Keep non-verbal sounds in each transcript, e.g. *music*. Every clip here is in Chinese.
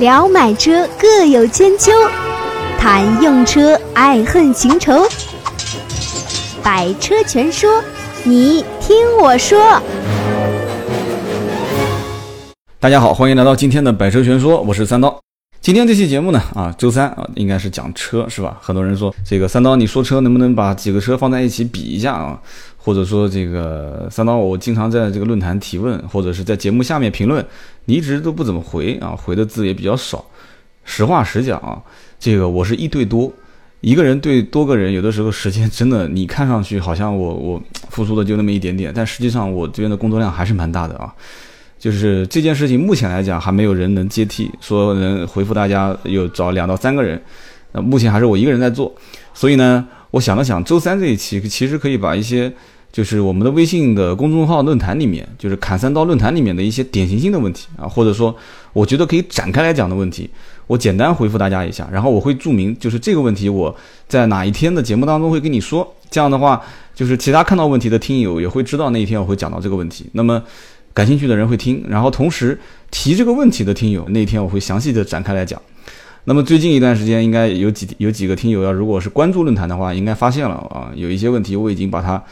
聊买车各有千秋，谈用车爱恨情仇。百车全说，你听我说。大家好，欢迎来到今天的百车全说，我是三刀。今天这期节目呢，啊，周三啊，应该是讲车是吧？很多人说这个三刀，你说车能不能把几个车放在一起比一下啊？或者说这个三刀，我经常在这个论坛提问，或者是在节目下面评论，你一直都不怎么回啊，回的字也比较少。实话实讲啊，这个我是一对多，一个人对多个人，有的时候时间真的，你看上去好像我我付出的就那么一点点，但实际上我这边的工作量还是蛮大的啊。就是这件事情，目前来讲还没有人能接替，说能回复大家有找两到三个人，呃，目前还是我一个人在做，所以呢，我想了想，周三这一期其实可以把一些就是我们的微信的公众号论坛里面，就是砍三刀论坛里面的一些典型性的问题啊，或者说我觉得可以展开来讲的问题，我简单回复大家一下，然后我会注明就是这个问题我在哪一天的节目当中会跟你说，这样的话就是其他看到问题的听友也会知道那一天我会讲到这个问题，那么。感兴趣的人会听，然后同时提这个问题的听友，那一天我会详细的展开来讲。那么最近一段时间，应该有几有几个听友要，如果是关注论坛的话，应该发现了啊，有一些问题我已经把它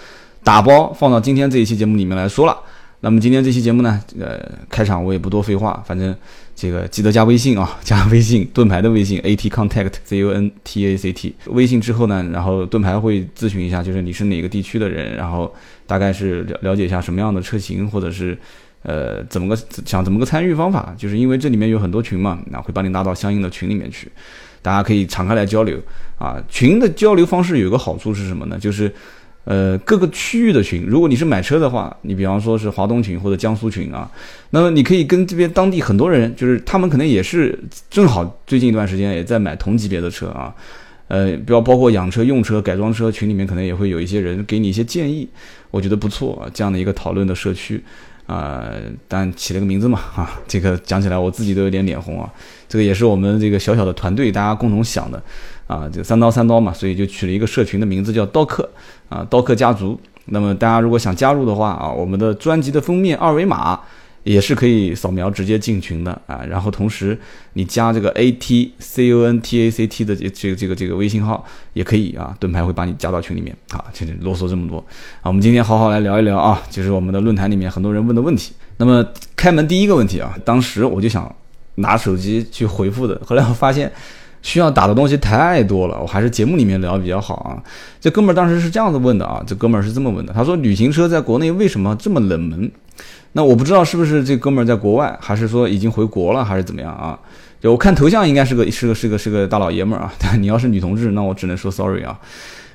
打包放到今天这一期节目里面来说了。那么今天这期节目呢，呃，开场我也不多废话，反正这个记得加微信啊，加微信盾牌的微信 at contact z u n t a c t 微信之后呢，然 *laughs* 后盾牌会咨询一下，就是你是哪个地区的人，然后大概是了了解一下什么样的车型，或者是呃怎么个想怎么个参与方法，就是因为这里面有很多群嘛，那会把你拉到相应的群里面去，大家可以敞开来交流啊。群的交流方式有个好处是什么呢？就是。呃，各个区域的群，如果你是买车的话，你比方说是华东群或者江苏群啊，那么你可以跟这边当地很多人，就是他们可能也是正好最近一段时间也在买同级别的车啊，呃，比较包括养车、用车、改装车群里面可能也会有一些人给你一些建议，我觉得不错啊，这样的一个讨论的社区啊，但起了个名字嘛 *laughs* 啊，这个讲起来我自己都有点脸红啊，这个也是我们这个小小的团队大家共同想的。啊，这个三刀三刀嘛，所以就取了一个社群的名字叫刀客啊，刀客家族。那么大家如果想加入的话啊，我们的专辑的封面二维码也是可以扫描直接进群的啊。然后同时你加这个 A T C o N T A C T 的这这个这个这个微信号也可以啊，盾牌会把你加到群里面啊。其实啰嗦这么多啊，我们今天好好来聊一聊啊，就是我们的论坛里面很多人问的问题。那么开门第一个问题啊，当时我就想拿手机去回复的，后来我发现。需要打的东西太多了，我还是节目里面聊比较好啊。这哥们儿当时是这样子问的啊，这哥们儿是这么问的，他说旅行车在国内为什么这么冷门？那我不知道是不是这哥们儿在国外，还是说已经回国了，还是怎么样啊？就我看头像应该是个是个是个是个大老爷们儿啊，*laughs* 但你要是女同志，那我只能说 sorry 啊。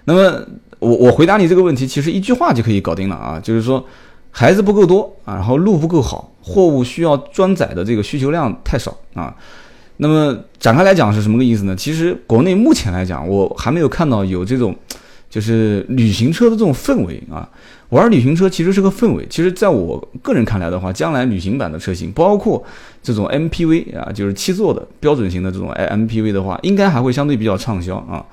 那么我我回答你这个问题，其实一句话就可以搞定了啊，就是说孩子不够多啊，然后路不够好，货物需要装载的这个需求量太少啊。那么展开来讲是什么个意思呢？其实国内目前来讲，我还没有看到有这种，就是旅行车的这种氛围啊。玩旅行车其实是个氛围。其实在我个人看来的话，将来旅行版的车型，包括这种 MPV 啊，就是七座的标准型的这种 MPV 的话，应该还会相对比较畅销啊。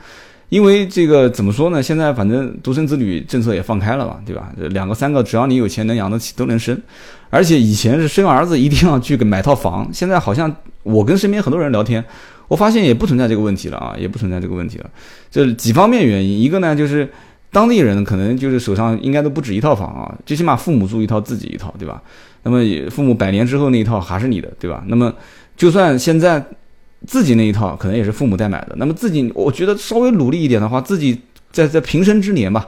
因为这个怎么说呢？现在反正独生子女政策也放开了嘛，对吧？两个三个，只要你有钱能养得起，都能生。而且以前是生儿子一定要去买套房，现在好像我跟身边很多人聊天，我发现也不存在这个问题了啊，也不存在这个问题了。这几方面原因，一个呢就是当地人可能就是手上应该都不止一套房啊，最起码父母住一套，自己一套，对吧？那么父母百年之后那一套还是你的，对吧？那么就算现在。自己那一套可能也是父母代买的，那么自己我觉得稍微努力一点的话，自己在在平生之年吧，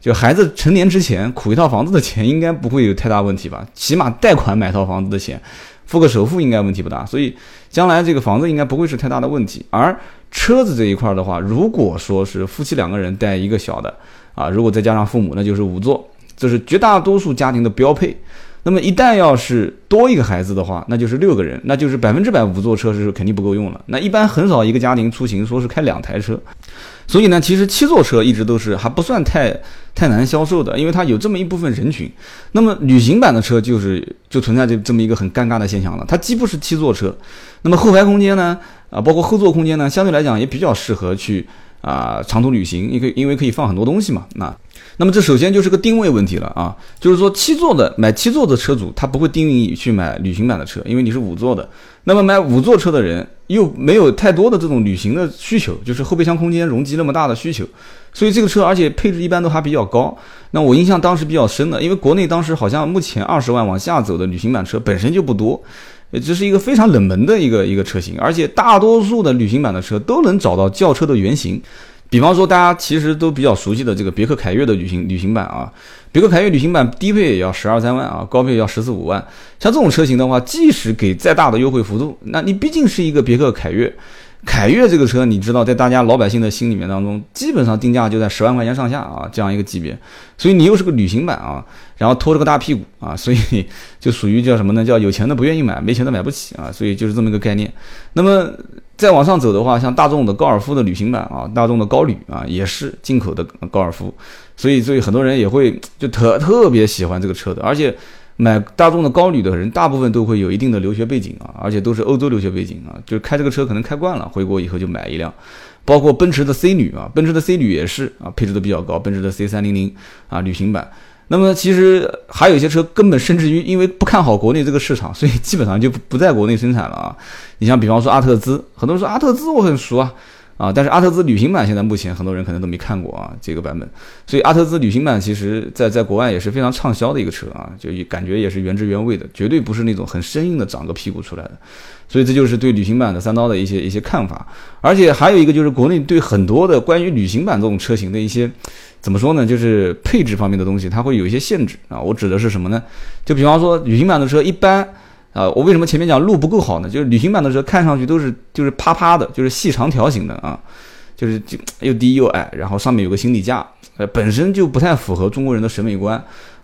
就孩子成年之前，苦一套房子的钱应该不会有太大问题吧？起码贷款买套房子的钱，付个首付应该问题不大，所以将来这个房子应该不会是太大的问题。而车子这一块的话，如果说是夫妻两个人带一个小的啊，如果再加上父母，那就是五座，这是绝大多数家庭的标配。那么一旦要是多一个孩子的话，那就是六个人，那就是百分之百五座车是肯定不够用了。那一般很少一个家庭出行说是开两台车，所以呢，其实七座车一直都是还不算太太难销售的，因为它有这么一部分人群。那么旅行版的车就是就存在这这么一个很尴尬的现象了，它既不是七座车，那么后排空间呢，啊，包括后座空间呢，相对来讲也比较适合去啊长途旅行，因为因为可以放很多东西嘛。那那么这首先就是个定位问题了啊，就是说七座的买七座的车主他不会定义去买旅行版的车，因为你是五座的。那么买五座车的人又没有太多的这种旅行的需求，就是后备箱空间容积那么大的需求，所以这个车而且配置一般都还比较高。那我印象当时比较深的，因为国内当时好像目前二十万往下走的旅行版车本身就不多。这是一个非常冷门的一个一个车型，而且大多数的旅行版的车都能找到轿车的原型，比方说大家其实都比较熟悉的这个别克凯越的旅行旅行版啊，别克凯越旅行版低配也要十二三万啊，高配要十四五万。像这种车型的话，即使给再大的优惠幅度，那你毕竟是一个别克凯越。凯越这个车，你知道，在大家老百姓的心里面当中，基本上定价就在十万块钱上下啊，这样一个级别。所以你又是个旅行版啊，然后拖着个大屁股啊，所以就属于叫什么呢？叫有钱的不愿意买，没钱的买不起啊。所以就是这么一个概念。那么再往上走的话，像大众的高尔夫的旅行版啊，大众的高旅啊，也是进口的高尔夫。所以，所以很多人也会就特特别喜欢这个车的，而且。买大众的高旅的人，大部分都会有一定的留学背景啊，而且都是欧洲留学背景啊，就开这个车可能开惯了，回国以后就买一辆。包括奔驰的 C 旅啊，奔驰的 C 旅也是啊，配置都比较高，奔驰的 C 三零零啊旅行版。那么其实还有一些车根本甚至于因为不看好国内这个市场，所以基本上就不在国内生产了啊。你像比方说阿特兹，很多人说阿特兹我很熟啊。啊，但是阿特兹旅行版现在目前很多人可能都没看过啊，这个版本，所以阿特兹旅行版其实在在国外也是非常畅销的一个车啊，就感觉也是原汁原味的，绝对不是那种很生硬的长个屁股出来的，所以这就是对旅行版的三刀的一些一些看法，而且还有一个就是国内对很多的关于旅行版这种车型的一些怎么说呢，就是配置方面的东西，它会有一些限制啊，我指的是什么呢？就比方说旅行版的车一般。啊，我为什么前面讲路不够好呢？就是旅行版的车看上去都是就是趴趴的，就是细长条形的啊，就是就又低又矮，然后上面有个行李架，呃，本身就不太符合中国人的审美观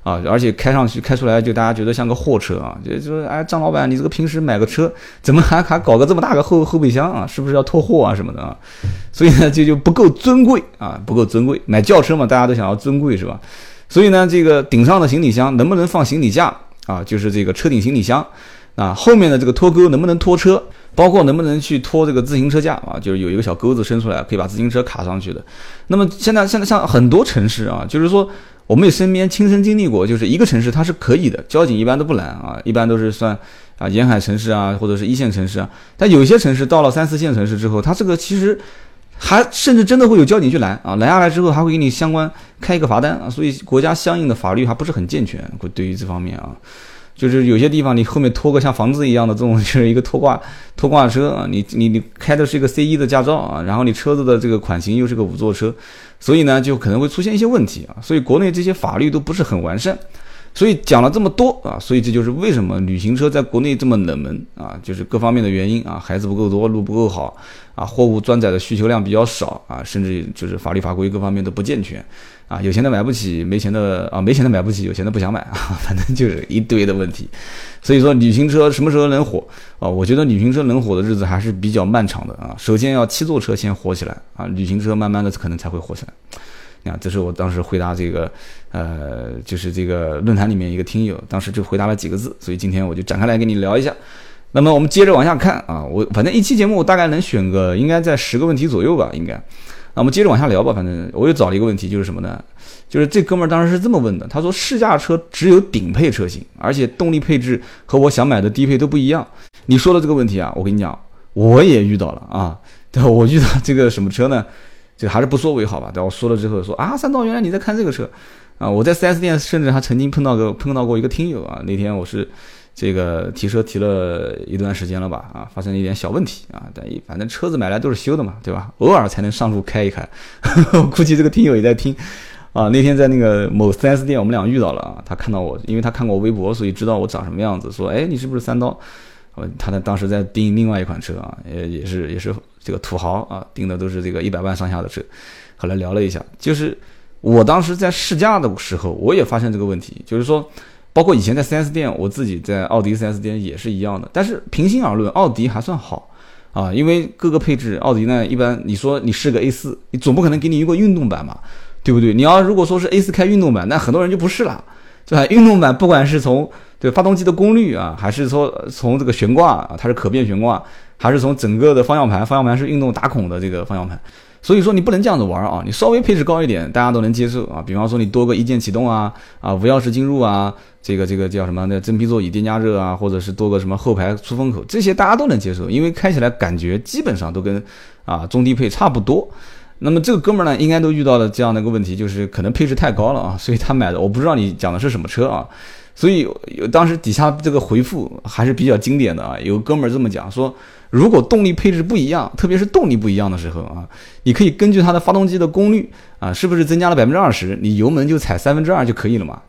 啊，而且开上去开出来就大家觉得像个货车啊，就就说哎，张老板，你这个平时买个车怎么还还搞个这么大个后后备箱啊？是不是要拖货啊什么的啊？*laughs* 所以呢，这就不够尊贵啊，不够尊贵。买轿车嘛，大家都想要尊贵是吧？所以呢，这个顶上的行李箱能不能放行李架啊？就是这个车顶行李箱。啊，后面的这个拖钩能不能拖车？包括能不能去拖这个自行车架啊？就是有一个小钩子伸出来，可以把自行车卡上去的。那么现在现在像很多城市啊，就是说我们也身边亲身经历过，就是一个城市它是可以的，交警一般都不拦啊，一般都是算啊沿海城市啊，或者是一线城市啊。但有些城市到了三四线城市之后，它这个其实还甚至真的会有交警去拦啊，拦下来之后还会给你相关开一个罚单啊。所以国家相应的法律还不是很健全，对于这方面啊。就是有些地方你后面拖个像房子一样的这种，*laughs* 就是一个拖挂拖挂车啊，你你你开的是一个 C 一的驾照啊，然后你车子的这个款型又是个五座车，所以呢就可能会出现一些问题啊，所以国内这些法律都不是很完善。所以讲了这么多啊，所以这就是为什么旅行车在国内这么冷门啊，就是各方面的原因啊，孩子不够多，路不够好啊，货物装载的需求量比较少啊，甚至就是法律法规各方面都不健全啊，有钱的买不起，没钱的啊，没钱的买不起，有钱的不想买 *laughs* 啊，反正就是一堆的问题。所以说旅行车什么时候能火啊？我觉得旅行车能火的日子还是比较漫长的啊。首先要七座车先火起来啊，旅行车慢慢的可能才会火起来。啊，这是我当时回答这个，呃，就是这个论坛里面一个听友，当时就回答了几个字，所以今天我就展开来跟你聊一下。那么我们接着往下看啊，我反正一期节目我大概能选个应该在十个问题左右吧，应该。那我们接着往下聊吧，反正我又找了一个问题，就是什么呢？就是这哥们儿当时是这么问的，他说试驾车只有顶配车型，而且动力配置和我想买的低配都不一样。你说的这个问题啊，我跟你讲，我也遇到了啊，对吧？我遇到这个什么车呢？就还是不说为好吧。等我说了之后，说啊，三刀，原来你在看这个车啊！我在 4S 店甚至还曾经碰到个碰到过一个听友啊。那天我是这个提车提了一段时间了吧啊，发生了一点小问题啊。但反正车子买来都是修的嘛，对吧？偶尔才能上路开一开。我 *laughs* 估计这个听友也在听啊。那天在那个某 4S 店，我们俩遇到了啊。他看到我，因为他看过我微博，所以知道我长什么样子。说，哎，你是不是三刀？呃，他呢当时在订另外一款车啊，也也是也是。这个土豪啊，订的都是这个一百万上下的车。后来聊了一下，就是我当时在试驾的时候，我也发现这个问题，就是说，包括以前在 4S 店，我自己在奥迪 4S 店也是一样的。但是平心而论，奥迪还算好啊，因为各个配置，奥迪呢一般，你说你试个 A 四，你总不可能给你一个运动版嘛，对不对？你要如果说是 A 四开运动版，那很多人就不试了，对吧？运动版不管是从对发动机的功率啊，还是说从这个悬挂啊，它是可变悬挂。还是从整个的方向盘，方向盘是运动打孔的这个方向盘，所以说你不能这样子玩啊，你稍微配置高一点，大家都能接受啊。比方说你多个一键启动啊，啊无钥匙进入啊，这个这个叫什么？那真皮座椅电加热啊，或者是多个什么后排出风口，这些大家都能接受，因为开起来感觉基本上都跟啊中低配差不多。那么这个哥们儿呢，应该都遇到了这样的一个问题，就是可能配置太高了啊，所以他买的我不知道你讲的是什么车啊。所以当时底下这个回复还是比较经典的啊，有哥们儿这么讲说。如果动力配置不一样，特别是动力不一样的时候啊，你可以根据它的发动机的功率啊，是不是增加了百分之二十，你油门就踩三分之二就可以了嘛？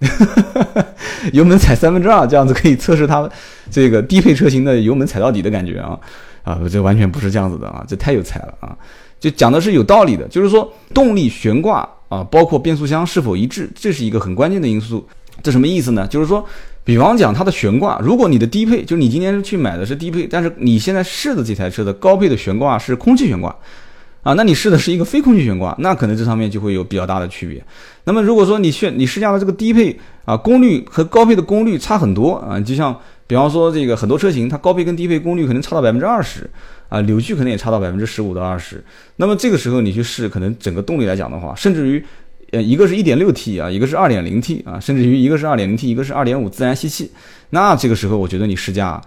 *laughs* 油门踩三分之二，这样子可以测试它这个低配车型的油门踩到底的感觉啊啊，这完全不是这样子的啊，这太有才了啊！就讲的是有道理的，就是说动力悬挂啊，包括变速箱是否一致，这是一个很关键的因素。这什么意思呢？就是说。比方讲它的悬挂，如果你的低配，就是你今天去买的是低配，但是你现在试的这台车的高配的悬挂是空气悬挂，啊，那你试的是一个非空气悬挂，那可能这上面就会有比较大的区别。那么如果说你选你试驾的这个低配啊，功率和高配的功率差很多啊，就像比方说这个很多车型，它高配跟低配功率可能差到百分之二十啊，扭矩可能也差到百分之十五到二十，那么这个时候你去试，可能整个动力来讲的话，甚至于。呃，一个是一点六 T 啊，一个是二点零 T 啊，甚至于一个是二点零 T，一个是二点五自然吸气，那这个时候我觉得你试驾。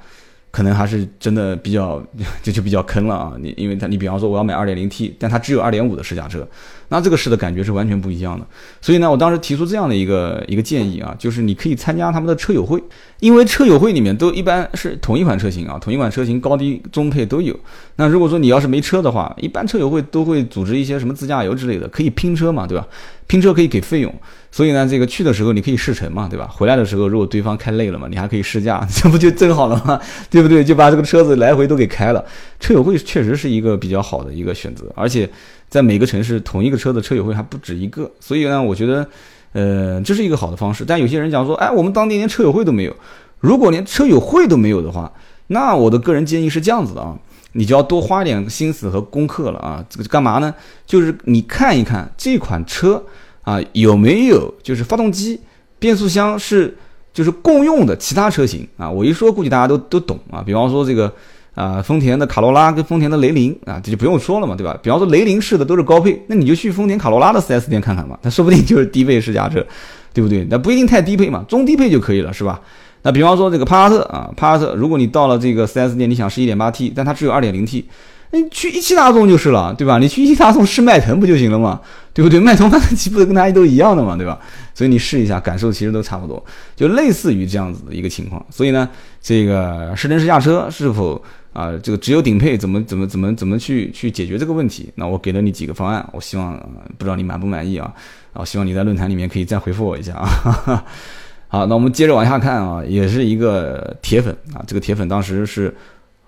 可能还是真的比较，*laughs* 这就比较坑了啊！你因为它，你比方说我要买二点零 T，但它只有二点五的试驾车，那这个试的感觉是完全不一样的。所以呢，我当时提出这样的一个一个建议啊，就是你可以参加他们的车友会，因为车友会里面都一般是同一款车型啊，同一款车型高低中配都有。那如果说你要是没车的话，一般车友会都会组织一些什么自驾游之类的，可以拼车嘛，对吧？拼车可以给费用。所以呢，这个去的时候你可以试乘嘛，对吧？回来的时候如果对方开累了嘛，你还可以试驾，*laughs* 这不就正好了吗？对不对？就把这个车子来回都给开了。车友会确实是一个比较好的一个选择，而且在每个城市同一个车的车友会还不止一个。所以呢，我觉得，呃，这是一个好的方式。但有些人讲说，哎，我们当地连车友会都没有。如果连车友会都没有的话，那我的个人建议是这样子的啊，你就要多花点心思和功课了啊。这个干嘛呢？就是你看一看这款车。啊，有没有就是发动机、变速箱是就是共用的其他车型啊？我一说估计大家都都懂啊。比方说这个啊，丰田的卡罗拉跟丰田的雷凌啊，这就不用说了嘛，对吧？比方说雷凌式的都是高配，那你就去丰田卡罗拉的 4S 店看看嘛，那说不定就是低配试驾车，对不对？那不一定太低配嘛，中低配就可以了，是吧？那比方说这个帕萨特啊，帕萨特，如果你到了这个 4S 店，你想试 1.8T，但它只有 2.0T。你去一汽大众就是了，对吧？你去一汽大众试迈腾不就行了吗？对不对？迈腾发动机不是跟它都一样的嘛，对吧？所以你试一下，感受其实都差不多，就类似于这样子的一个情况。所以呢，这个试乘试驾车是否啊，这个只有顶配，怎么怎么怎么怎么去去解决这个问题？那我给了你几个方案，我希望不知道你满不满意啊？啊，希望你在论坛里面可以再回复我一下啊。*laughs* 好，那我们接着往下看啊，也是一个铁粉啊，这个铁粉当时是。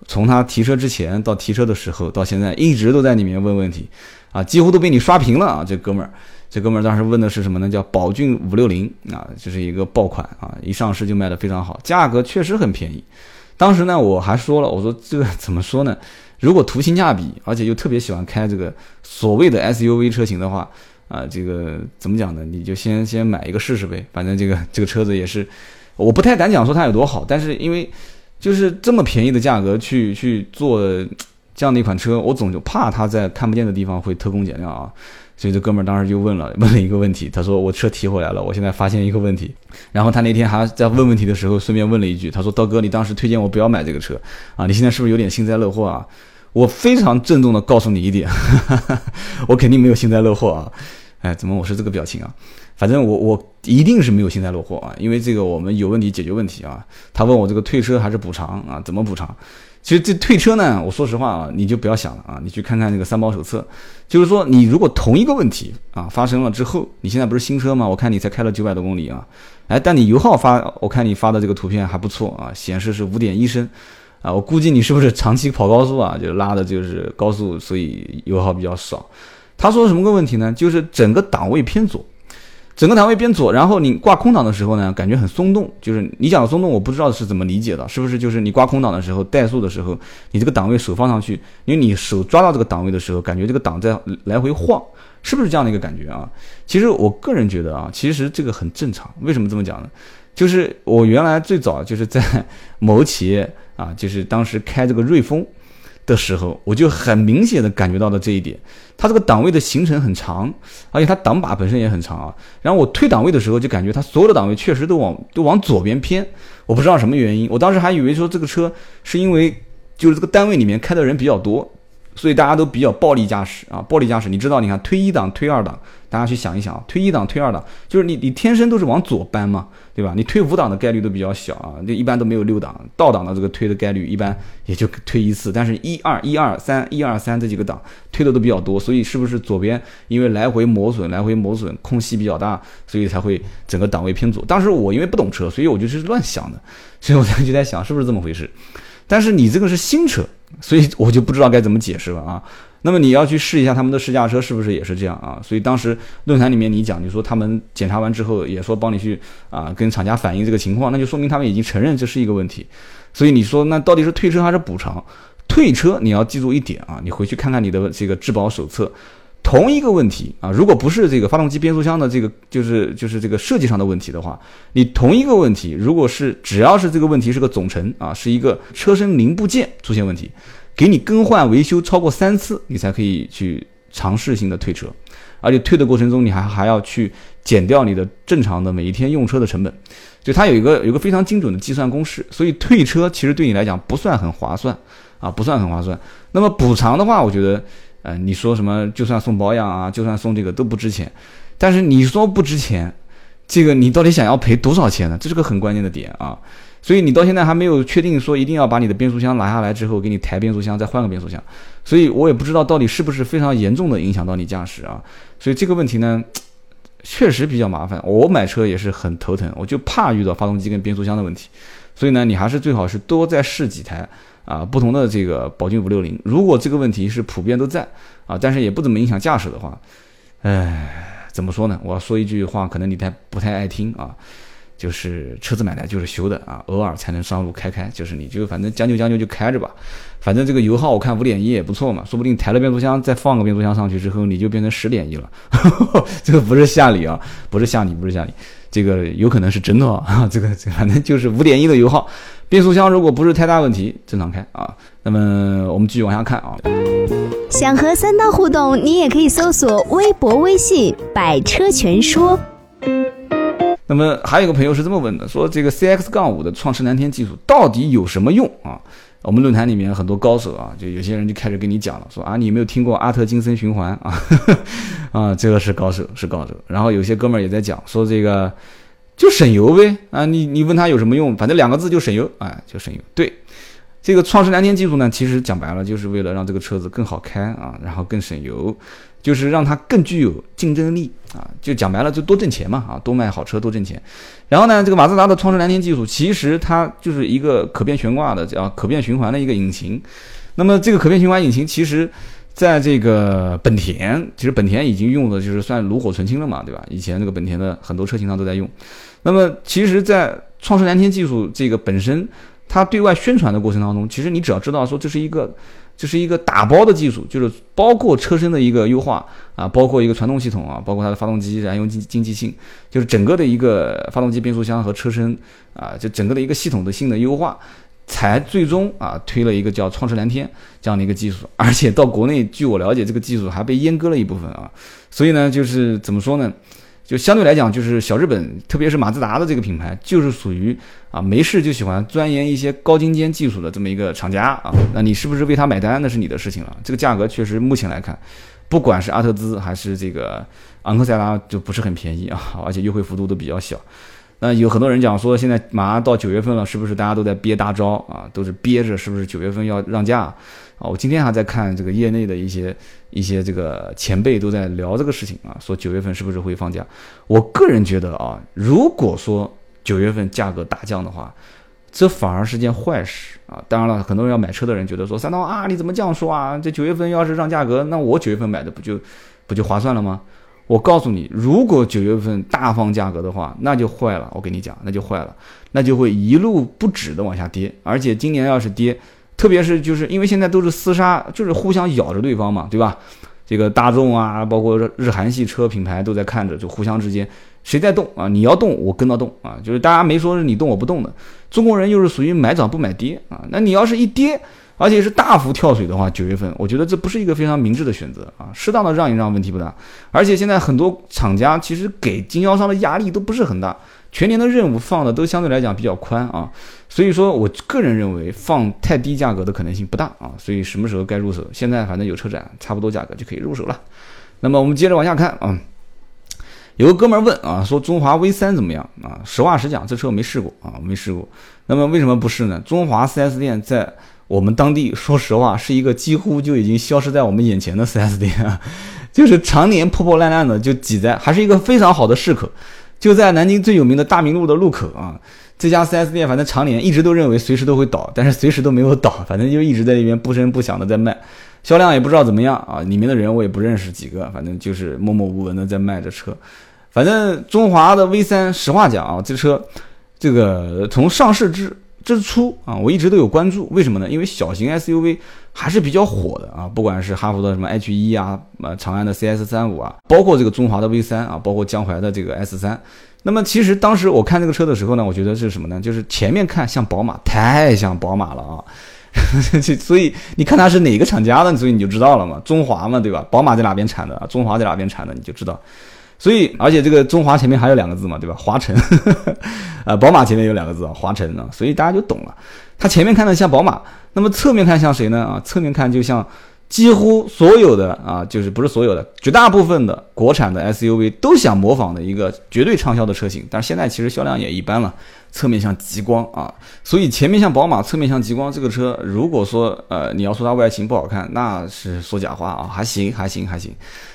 从他提车之前到提车的时候，到现在一直都在里面问问题，啊，几乎都被你刷屏了啊！这哥们儿，这哥们儿当时问的是什么呢？叫宝骏五六零啊，这是一个爆款啊，一上市就卖的非常好，价格确实很便宜。当时呢，我还说了，我说这个 *laughs* 怎么说呢？如果图性价比，而且又特别喜欢开这个所谓的 SUV 车型的话，啊，这个怎么讲呢？你就先先买一个试试呗。反正这个 *laughs* 这个车子也是，我不太敢讲说它有多好，但是因为。就是这么便宜的价格去去做这样的一款车，我总就怕它在看不见的地方会偷工减料啊，所以这哥们儿当时就问了 *laughs* 问了一个问题，他说我车提回来了，我现在发现一个问题，然后他那天还在问问题的时候顺便问了一句，他说刀哥你当时推荐我不要买这个车啊，你现在是不是有点幸灾乐祸啊？我非常郑重的告诉你一点，*laughs* 我肯定没有幸灾乐祸啊，哎，怎么我是这个表情啊？反正我我一定是没有幸灾乐祸啊，因为这个我们有问题解决问题啊。他问我这个退车还是补偿啊？怎么补偿？其实这退车呢，我说实话啊，你就不要想了啊，你去看看那个三包手册，就是说你如果同一个问题啊发生了之后，你现在不是新车吗？我看你才开了九百多公里啊，哎，但你油耗发，我看你发的这个图片还不错啊，显示是五点一升啊，我估计你是不是长期跑高速啊，就拉的就是高速，所以油耗比较少。他说什么个问题呢？就是整个档位偏左。整个档位偏左，然后你挂空档的时候呢，感觉很松动。就是你讲的松动，我不知道是怎么理解的，是不是就是你挂空档的时候，怠速的时候，你这个档位手放上去，因为你手抓到这个档位的时候，感觉这个档在来回晃，是不是这样的一个感觉啊？其实我个人觉得啊，其实这个很正常。为什么这么讲呢？就是我原来最早就是在某企业啊，就是当时开这个瑞风。的时候，我就很明显的感觉到了这一点。它这个档位的行程很长，而且它档把本身也很长啊。然后我推档位的时候，就感觉它所有的档位确实都往都往左边偏。我不知道什么原因，我当时还以为说这个车是因为就是这个单位里面开的人比较多。所以大家都比较暴力驾驶啊，暴力驾驶，你知道？你看推一档、推二档，大家去想一想啊，推一档、推二档，就是你你天生都是往左搬嘛，对吧？你推五档的概率都比较小啊，就一般都没有六档，倒档的这个推的概率一般也就推一次，但是一二一二三一二三这几个档推的都比较多，所以是不是左边因为来回磨损，来回磨损空隙比较大，所以才会整个档位偏左？当时我因为不懂车，所以我就是乱想的，所以我才就在想是不是这么回事？但是你这个是新车。所以我就不知道该怎么解释了啊。那么你要去试一下他们的试驾车是不是也是这样啊？所以当时论坛里面你讲，你说他们检查完之后也说帮你去啊跟厂家反映这个情况，那就说明他们已经承认这是一个问题。所以你说那到底是退车还是补偿？退车你要记住一点啊，你回去看看你的这个质保手册。同一个问题啊，如果不是这个发动机、变速箱的这个，就是就是这个设计上的问题的话，你同一个问题，如果是只要是这个问题是个总成啊，是一个车身零部件出现问题，给你更换维修超过三次，你才可以去尝试性的退车，而且退的过程中你还还要去减掉你的正常的每一天用车的成本，就它有一个有个非常精准的计算公式，所以退车其实对你来讲不算很划算啊，不算很划算。那么补偿的话，我觉得。呃，你说什么？就算送保养啊，就算送这个都不值钱。但是你说不值钱，这个你到底想要赔多少钱呢？这是个很关键的点啊。所以你到现在还没有确定说一定要把你的变速箱拿下来之后给你抬变速箱再换个变速箱。所以我也不知道到底是不是非常严重的影响到你驾驶啊。所以这个问题呢，确实比较麻烦。我买车也是很头疼，我就怕遇到发动机跟变速箱的问题。所以呢，你还是最好是多再试几台。啊，不同的这个宝骏五六零，如果这个问题是普遍都在啊，但是也不怎么影响驾驶的话，哎，怎么说呢？我说一句话，可能你太不太爱听啊，就是车子买来就是修的啊，偶尔才能上路开开，就是你就反正将就将就就开着吧，反正这个油耗我看五点一也不错嘛，说不定抬了变速箱再放个变速箱上去之后，你就变成十点一了，*laughs* 这个不是吓你啊，不是吓你，不是吓你，这个有可能是真的 *laughs* 啊，这个这反正就是五点一的油耗。变速箱如果不是太大问题，正常开啊。那么我们继续往下看啊。想和三刀互动，你也可以搜索微博、微信“百车全说”。那么还有个朋友是这么问的，说这个 CX 杠五的创驰蓝天技术到底有什么用啊？我们论坛里面很多高手啊，就有些人就开始跟你讲了，说啊，你有没有听过阿特金森循环 *laughs* 啊？*laughs* 啊，这个是高手，是高手。然后有些哥们儿也在讲，说这个。就省油呗啊！你你问他有什么用？反正两个字就省油，哎，就省油。对，这个创世蓝天技术呢，其实讲白了就是为了让这个车子更好开啊，然后更省油，就是让它更具有竞争力啊。就讲白了就多挣钱嘛啊，多卖好车多挣钱。然后呢，这个马自达的创世蓝天技术其实它就是一个可变悬挂的叫可变循环的一个引擎。那么这个可变循环引擎其实。在这个本田，其实本田已经用的就是算炉火纯青了嘛，对吧？以前那个本田的很多车型上都在用。那么，其实，在创世蓝天技术这个本身，它对外宣传的过程当中，其实你只要知道说这是一个，这是一个打包的技术，就是包括车身的一个优化啊，包括一个传动系统啊，包括它的发动机燃油经经济性，就是整个的一个发动机、变速箱和车身啊，就整个的一个系统的性能优化。才最终啊推了一个叫创世蓝天这样的一个技术，而且到国内，据我了解，这个技术还被阉割了一部分啊。所以呢，就是怎么说呢？就相对来讲，就是小日本，特别是马自达的这个品牌，就是属于啊没事就喜欢钻研一些高精尖技术的这么一个厂家啊。那你是不是为他买单，那是你的事情了。这个价格确实目前来看，不管是阿特兹还是这个昂克赛拉，就不是很便宜啊，而且优惠幅度都比较小。那有很多人讲说，现在马上到九月份了，是不是大家都在憋大招啊？都是憋着，是不是九月份要让价啊？我今天还在看这个业内的一些一些这个前辈都在聊这个事情啊，说九月份是不是会放假？我个人觉得啊，如果说九月份价格大降的话，这反而是件坏事啊。当然了，很多人要买车的人觉得说，三刀啊，你怎么这样说啊？这九月份要是让价格，那我九月份买的不就不就划算了吗？我告诉你，如果九月份大放价格的话，那就坏了。我跟你讲，那就坏了，那就会一路不止的往下跌。而且今年要是跌，特别是就是因为现在都是厮杀，就是互相咬着对方嘛，对吧？这个大众啊，包括日韩系车品牌都在看着，就互相之间谁在动啊？你要动，我跟着动啊！就是大家没说是你动我不动的。中国人又是属于买涨不买跌啊。那你要是一跌，而且是大幅跳水的话，九月份，我觉得这不是一个非常明智的选择啊，适当的让一让问题不大。而且现在很多厂家其实给经销商的压力都不是很大，全年的任务放的都相对来讲比较宽啊，所以说我个人认为放太低价格的可能性不大啊，所以什么时候该入手，现在反正有车展，差不多价格就可以入手了。那么我们接着往下看啊。有个哥们儿问啊，说中华 V 三怎么样啊？实话实讲，这车我没试过啊，没试过。那么为什么不试呢？中华 4S 店在我们当地，说实话是一个几乎就已经消失在我们眼前的 4S 店啊，就是常年破破烂烂的，就挤在，还是一个非常好的市口，就在南京最有名的大明路的路口啊。这家 4S 店反正常年一直都认为随时都会倒，但是随时都没有倒，反正就一直在那边不声不响的在卖，销量也不知道怎么样啊。里面的人我也不认识几个，反正就是默默无闻的在卖着车。反正中华的 V3，，实话讲啊，这车，这个从上市之之初啊，我一直都有关注。为什么呢？因为小型 SUV 还是比较火的啊，不管是哈弗的什么 H 一啊，呃，长安的 CS 三五啊，包括这个中华的 V 三啊，包括江淮的这个 S 三。那么其实当时我看这个车的时候呢，我觉得是什么呢？就是前面看像宝马，太像宝马了啊。*laughs* 所以你看它是哪个厂家的，所以你就知道了嘛，中华嘛，对吧？宝马在哪边产的，中华在哪边产的，你就知道。所以，而且这个中华前面还有两个字嘛，对吧？华晨，*laughs* 呃，宝马前面有两个字啊，华晨啊，所以大家就懂了。它前面看的像宝马，那么侧面看像谁呢？啊，侧面看就像几乎所有的啊，就是不是所有的，绝大部分的国产的 SUV 都想模仿的一个绝对畅销的车型，但是现在其实销量也一般了。侧面像极光啊，所以前面像宝马，侧面像极光。这个车如果说呃你要说它外形不好看，那是说假话啊，还行还行还行。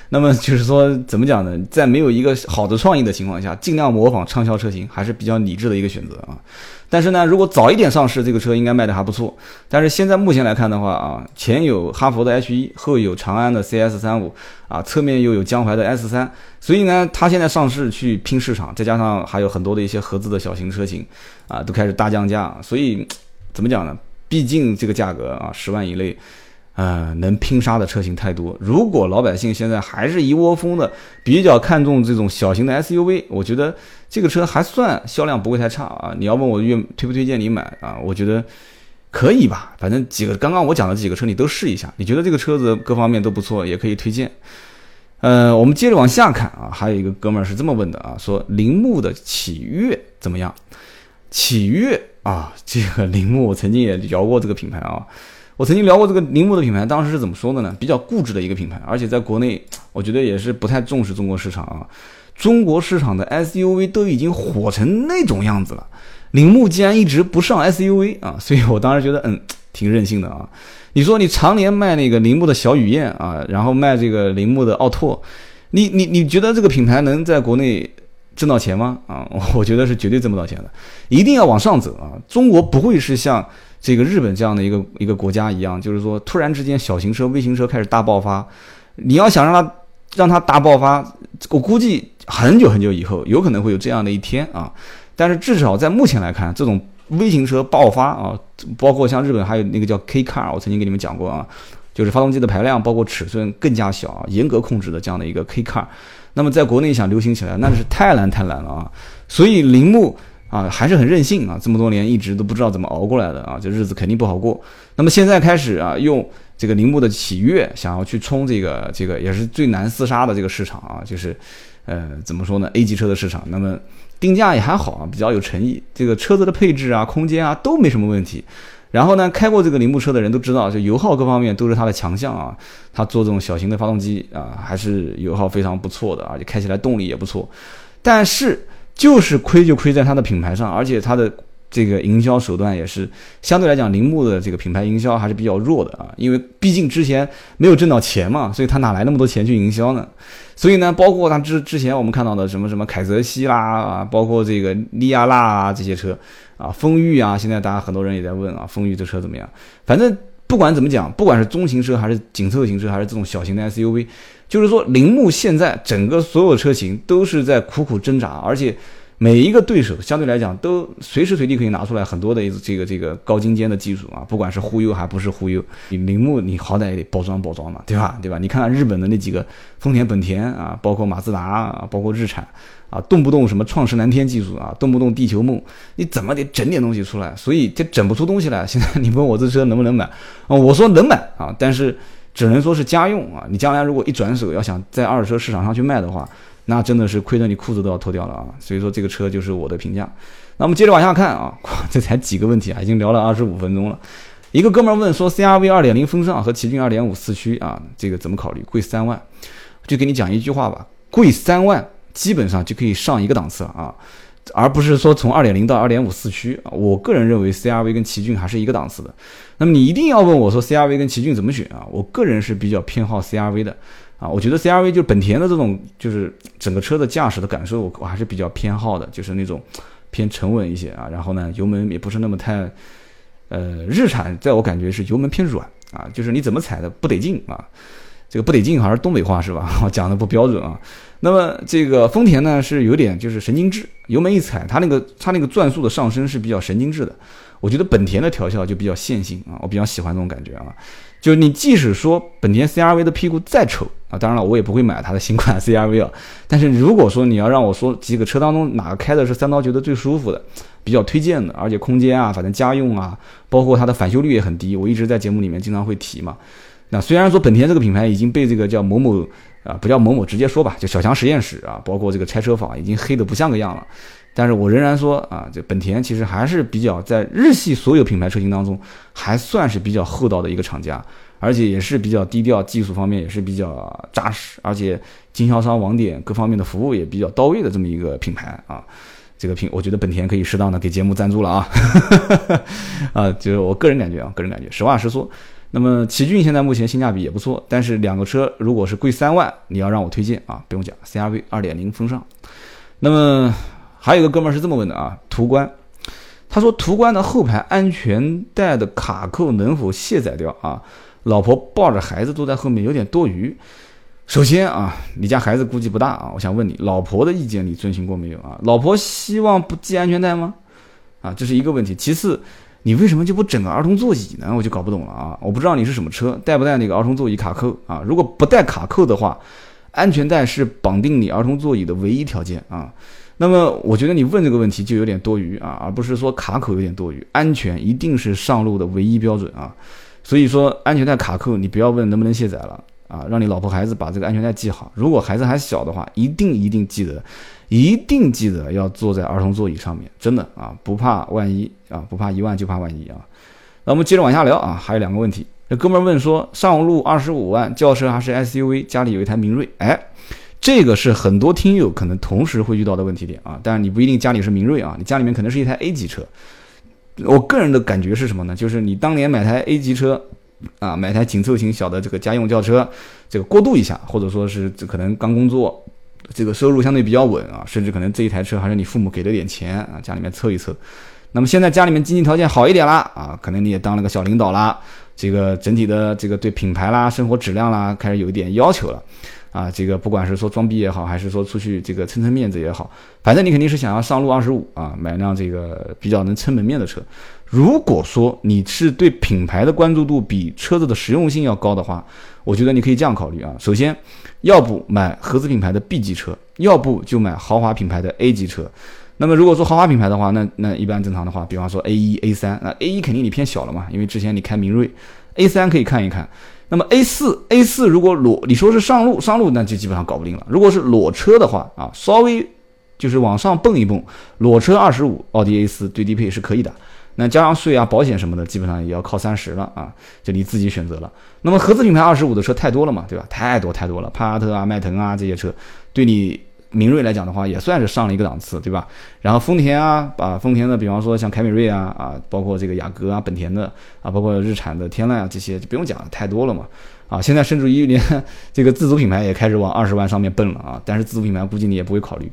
那么就是说怎么讲呢？在没有一个好的创意的情况下，尽量模仿畅销车型还是比较理智的一个选择啊。但是呢，如果早一点上市，这个车应该卖的还不错。但是现在目前来看的话啊，前有哈佛的 H 一，后有长安的 CS 三五啊，侧面又有江淮的 S 三，所以呢，它现在上市去拼市场，再加上还有很多的一些合资的小型车型啊，都开始大降价。所以怎么讲呢？毕竟这个价格啊，十万以内。呃，能拼杀的车型太多。如果老百姓现在还是一窝蜂的比较看重这种小型的 SUV，我觉得这个车还算销量不会太差啊。你要问我愿推不推荐你买啊？我觉得可以吧。反正几个刚刚我讲的几个车你都试一下，你觉得这个车子各方面都不错，也可以推荐。呃，我们接着往下看啊，还有一个哥们儿是这么问的啊，说铃木的启悦怎么样？启悦啊，这个铃木我曾经也聊过这个品牌啊。我曾经聊过这个铃木的品牌，当时是怎么说的呢？比较固执的一个品牌，而且在国内，我觉得也是不太重视中国市场啊。中国市场的 SUV 都已经火成那种样子了，铃木竟然一直不上 SUV 啊！所以我当时觉得，嗯，挺任性的啊。你说你常年卖那个铃木的小雨燕啊，然后卖这个铃木的奥拓，你你你觉得这个品牌能在国内挣到钱吗？啊，我觉得是绝对挣不到钱的，一定要往上走啊！中国不会是像。这个日本这样的一个一个国家一样，就是说突然之间小型车、微型车开始大爆发，你要想让它让它大爆发，我估计很久很久以后有可能会有这样的一天啊。但是至少在目前来看，这种微型车爆发啊，包括像日本还有那个叫 K Car，我曾经给你们讲过啊，就是发动机的排量包括尺寸更加小、严格控制的这样的一个 K Car，那么在国内想流行起来，那是太难太难了啊。所以铃木。啊，还是很任性啊！这么多年一直都不知道怎么熬过来的啊，这日子肯定不好过。那么现在开始啊，用这个铃木的启悦想要去冲这个这个也是最难厮杀的这个市场啊，就是呃怎么说呢？A 级车的市场。那么定价也还好啊，比较有诚意。这个车子的配置啊、空间啊都没什么问题。然后呢，开过这个铃木车的人都知道，就油耗各方面都是它的强项啊。它做这种小型的发动机啊，还是油耗非常不错的，啊，就开起来动力也不错。但是就是亏就亏在它的品牌上，而且它的这个营销手段也是相对来讲，铃木的这个品牌营销还是比较弱的啊。因为毕竟之前没有挣到钱嘛，所以他哪来那么多钱去营销呢？所以呢，包括他之之前我们看到的什么什么凯泽西啦啊，包括这个利亚纳啊这些车啊，风裕啊，现在大家很多人也在问啊，风裕这车怎么样？反正不管怎么讲，不管是中型车还是紧凑型车，还是这种小型的 SUV。就是说，铃木现在整个所有车型都是在苦苦挣扎，而且每一个对手相对来讲都随时随地可以拿出来很多的这个这个高精尖的技术啊，不管是忽悠还不是忽悠，你铃木你好歹也得包装包装嘛，对吧？对吧？你看看日本的那几个丰田、本田啊，包括马自达啊，包括日产啊，动不动什么创世蓝天技术啊，动不动地球梦，你怎么得整点东西出来？所以这整不出东西来。现在你问我这车能不能买啊？我说能买啊，但是只能说是家用啊。你将来如果一转手要想在二手车市场上去卖的话，那真的是亏得你裤子都要脱掉了啊！所以说这个车就是我的评价。那我们接着往下看啊，*laughs* 这才几个问题啊，已经聊了二十五分钟了。一个哥们儿问说，CRV 二点零风尚和奇骏二点五四驱啊，这个怎么考虑？贵三万，就给你讲一句话吧，贵三万基本上就可以上一个档次了啊，而不是说从二点零到二点五四驱啊。我个人认为 CRV 跟奇骏还是一个档次的。那么你一定要问我说 CRV 跟奇骏怎么选啊？我个人是比较偏好 CRV 的。啊，我觉得 CRV 就是本田的这种，就是整个车的驾驶的感受，我我还是比较偏好的，就是那种偏沉稳一些啊。然后呢，油门也不是那么太，呃，日产在我感觉是油门偏软啊，就是你怎么踩的不得劲啊。这个不得劲好像是东北话是吧？我讲的不标准啊。那么这个丰田呢是有点就是神经质，油门一踩，它那个它那个转速的上升是比较神经质的。我觉得本田的调校就比较线性啊，我比较喜欢这种感觉啊。就是你即使说本田 CRV 的屁股再丑啊，当然了，我也不会买它的新款 *laughs* CRV 啊。但是如果说你要让我说几个车当中哪个开的是三刀觉得最舒服的，比较推荐的，而且空间啊，反正家用啊，包括它的返修率也很低，我一直在节目里面经常会提嘛。那虽然说本田这个品牌已经被这个叫某某啊，不叫某某，直接说吧，就小强实验室啊，包括这个拆车坊已经黑的不像个样了。但是我仍然说啊，这本田其实还是比较在日系所有品牌车型当中，还算是比较厚道的一个厂家，而且也是比较低调，技术方面也是比较扎实，而且经销商网点各方面的服务也比较到位的这么一个品牌啊。这个品，我觉得本田可以适当的给节目赞助了啊，*laughs* 啊，就是我个人感觉啊，个人感觉，实话实说。那么奇骏现在目前性价比也不错，但是两个车如果是贵三万，你要让我推荐啊，不用讲，CRV 二点零风尚，那么。还有一个哥们儿是这么问的啊，途观，他说途观的后排安全带的卡扣能否卸载掉啊？老婆抱着孩子坐在后面有点多余。首先啊，你家孩子估计不大啊，我想问你，老婆的意见你遵循过没有啊？老婆希望不系安全带吗？啊，这是一个问题。其次，你为什么就不整个儿童座椅呢？我就搞不懂了啊！我不知道你是什么车，带不带那个儿童座椅卡扣啊？如果不带卡扣的话，安全带是绑定你儿童座椅的唯一条件啊。那么我觉得你问这个问题就有点多余啊，而不是说卡口有点多余。安全一定是上路的唯一标准啊，所以说安全带卡扣你不要问能不能卸载了啊，让你老婆孩子把这个安全带系好。如果孩子还小的话，一定一定记得，一定记得要坐在儿童座椅上面，真的啊，不怕万一啊，不怕一万就怕万一啊。那我们接着往下聊啊，还有两个问题。这哥们儿问说，上路二十五万轿车还是 SUV？家里有一台明锐，哎。这个是很多听友可能同时会遇到的问题点啊，但是你不一定家里是明锐啊，你家里面可能是一台 A 级车。我个人的感觉是什么呢？就是你当年买台 A 级车，啊，买台紧凑型小的这个家用轿车，这个过渡一下，或者说是这可能刚工作，这个收入相对比较稳啊，甚至可能这一台车还是你父母给了点钱啊，家里面凑一凑。那么现在家里面经济条件好一点啦，啊，可能你也当了个小领导啦，这个整体的这个对品牌啦、生活质量啦开始有一点要求了。啊，这个不管是说装逼也好，还是说出去这个撑撑面子也好，反正你肯定是想要上路二十五啊，买辆这个比较能撑门面的车。如果说你是对品牌的关注度比车子的实用性要高的话，我觉得你可以这样考虑啊。首先，要不买合资品牌的 B 级车，要不就买豪华品牌的 A 级车。那么如果说豪华品牌的话，那那一般正常的话，比方说 A 一、A 三，那 A 一肯定你偏小了嘛，因为之前你开明锐，A 三可以看一看。那么 A 四 A 四如果裸你说是上路上路那就基本上搞不定了。如果是裸车的话啊，稍微就是往上蹦一蹦，裸车二十五，奥迪 A 四最低配是可以的。那加上税啊、保险什么的，基本上也要靠三十了啊，就你自己选择了。那么合资品牌二十五的车太多了嘛，对吧？太多太多了，帕萨特啊、迈腾啊这些车，对你。明锐来讲的话，也算是上了一个档次，对吧？然后丰田啊，把丰田的，比方说像凯美瑞啊，啊，包括这个雅阁啊，本田的啊，包括日产的天籁啊，这些就不用讲了，太多了嘛。啊，现在甚至于连这个自主品牌也开始往二十万上面奔了啊。但是自主品牌估计你也不会考虑，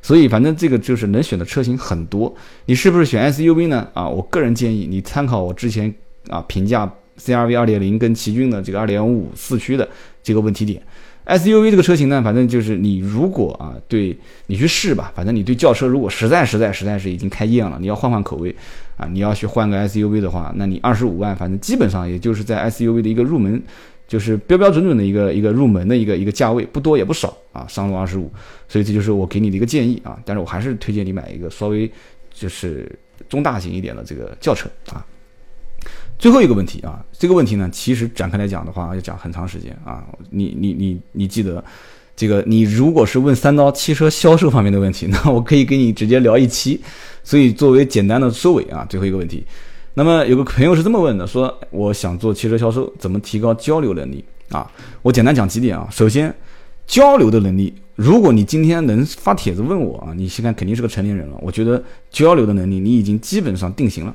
所以反正这个就是能选的车型很多。你是不是选 SUV 呢？啊，我个人建议你参考我之前啊评价 CRV 二点零跟奇骏的这个二点五四驱的这个问题点。SUV 这个车型呢，反正就是你如果啊，对你去试吧，反正你对轿车如果实在实在实在是已经开厌了，你要换换口味啊，你要去换个 SUV 的话，那你二十五万，反正基本上也就是在 SUV 的一个入门，就是标标准准的一个一个入门的一个一个价位，不多也不少啊，上路二十五，所以这就是我给你的一个建议啊，但是我还是推荐你买一个稍微就是中大型一点的这个轿车啊。最后一个问题啊，这个问题呢，其实展开来讲的话，要讲很长时间啊。你你你你记得，这个你如果是问三刀汽车销售方面的问题，那我可以跟你直接聊一期。所以作为简单的收尾啊，最后一个问题，那么有个朋友是这么问的，说我想做汽车销售，怎么提高交流能力啊？我简单讲几点啊。首先，交流的能力，如果你今天能发帖子问我啊，你现在肯定是个成年人了，我觉得交流的能力你已经基本上定型了。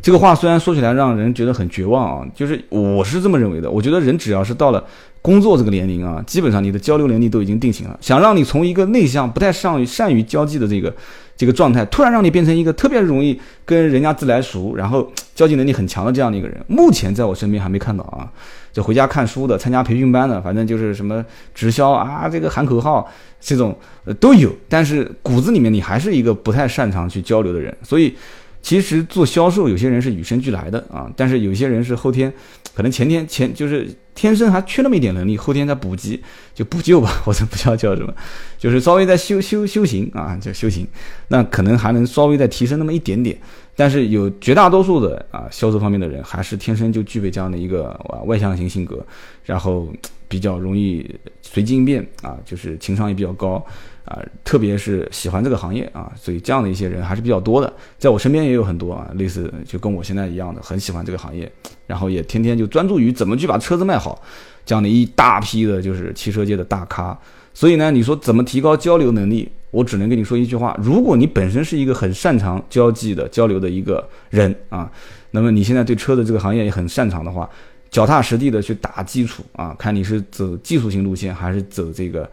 这个话虽然说起来让人觉得很绝望啊，就是我是这么认为的。我觉得人只要是到了工作这个年龄啊，基本上你的交流能力都已经定型了。想让你从一个内向、不太善于善于交际的这个这个状态，突然让你变成一个特别容易跟人家自来熟，然后交际能力很强的这样的一个人，目前在我身边还没看到啊。就回家看书的、参加培训班的，反正就是什么直销啊，这个喊口号这种呃都有。但是骨子里面你还是一个不太擅长去交流的人，所以。其实做销售，有些人是与生俱来的啊，但是有些人是后天，可能前天前就是天生还缺那么一点能力，后天再补给就补救吧，或者不叫叫什么，就是稍微再修修修行啊，叫修行，那可能还能稍微再提升那么一点点。但是有绝大多数的啊销售方面的人，还是天生就具备这样的一个外向型性格，然后比较容易随机应变啊，就是情商也比较高。啊，特别是喜欢这个行业啊，所以这样的一些人还是比较多的，在我身边也有很多啊，类似就跟我现在一样的，很喜欢这个行业，然后也天天就专注于怎么去把车子卖好，这样的一大批的就是汽车界的大咖。所以呢，你说怎么提高交流能力？我只能跟你说一句话：如果你本身是一个很擅长交际的交流的一个人啊，那么你现在对车的这个行业也很擅长的话，脚踏实地的去打基础啊，看你是走技术型路线还是走这个。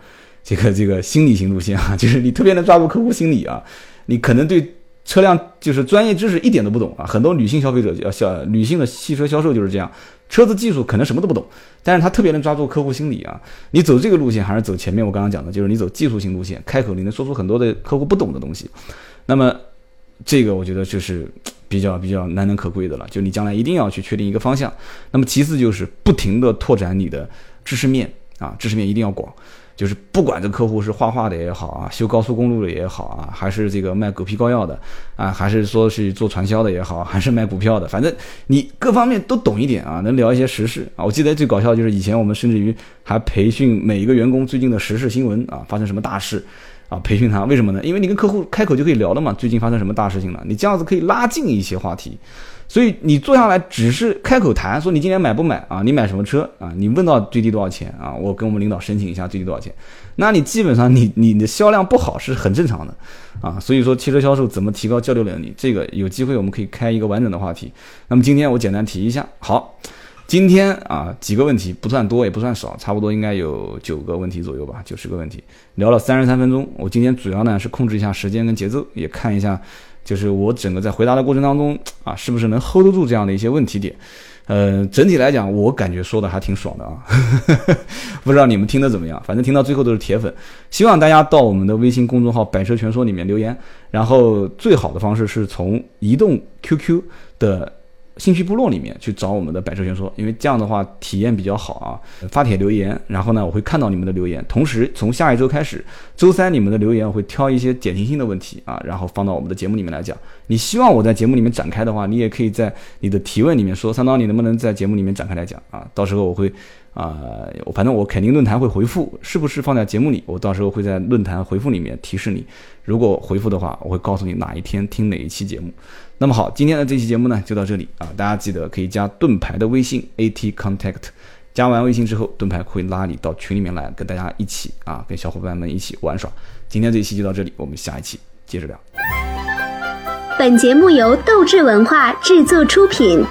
这个这个心理型路线啊，*laughs* 就是你特别能抓住客户心理啊，你可能对车辆就是专业知识一点都不懂啊，很多女性消费者要销女性的汽车销售就是这样，车子技术可能什么都不懂，但是他特别能抓住客户心理啊。你走这个路线还是走前面我刚刚讲的，就是你走技术型路线，开口你能说出很多的客户不懂的东西，那么这个我觉得就是 *tsk* 比较比较难能可贵的了，就你将来一定要去确定一个方向。那么其次就是不停的拓展你的知识面啊，知识面一定要广。就是不管这客户是画画的也好啊，修高速公路的也好啊，还是这个卖狗皮膏药的啊，还是说是做传销的也好，还是卖股票的，反正你各方面都懂一点啊，能聊一些时事啊。我记得最搞笑就是以前我们甚至于还培训每一个员工最近的时事新闻啊，发生什么大事啊，培训他为什么呢？因为你跟客户开口就可以聊了嘛，最近发生什么大事情了，你这样子可以拉近一些话题。所以你坐下来只是开口谈，说你今年买不买啊？你买什么车啊？你问到最低多少钱啊？我跟我们领导申请一下最低多少钱？那你基本上你你的销量不好是很正常的啊。所以说汽车销售怎么提高交流能力，这个有机会我们可以开一个完整的话题。那么今天我简单提一下，好，今天啊几个问题不算多也不算少，差不多应该有九个问题左右吧，九十个问题，聊了三十三分钟。我今天主要呢是控制一下时间跟节奏，也看一下。就是我整个在回答的过程当中啊，是不是能 hold 得住这样的一些问题点？呃，整体来讲，我感觉说的还挺爽的啊，*laughs* 不知道你们听的怎么样？反正听到最后都是铁粉。希望大家到我们的微信公众号“百车全说”里面留言，然后最好的方式是从移动 QQ 的。兴趣部落里面去找我们的百车全说，因为这样的话体验比较好啊。发帖留言，然后呢，我会看到你们的留言。同时，从下一周开始，周三你们的留言我会挑一些典型性的问题啊，然后放到我们的节目里面来讲。你希望我在节目里面展开的话，你也可以在你的提问里面说，三刀，你能不能在节目里面展开来讲啊？到时候我会啊，反正我肯定论坛会回复，是不是放在节目里？我到时候会在论坛回复里面提示你。如果回复的话，我会告诉你哪一天听哪一期节目。那么好，今天的这期节目呢就到这里啊！大家记得可以加盾牌的微信 at contact，加完微信之后，盾牌会拉你到群里面来，跟大家一起啊，跟小伙伴们一起玩耍。今天这期就到这里，我们下一期接着聊。本节目由斗志文化制作出品。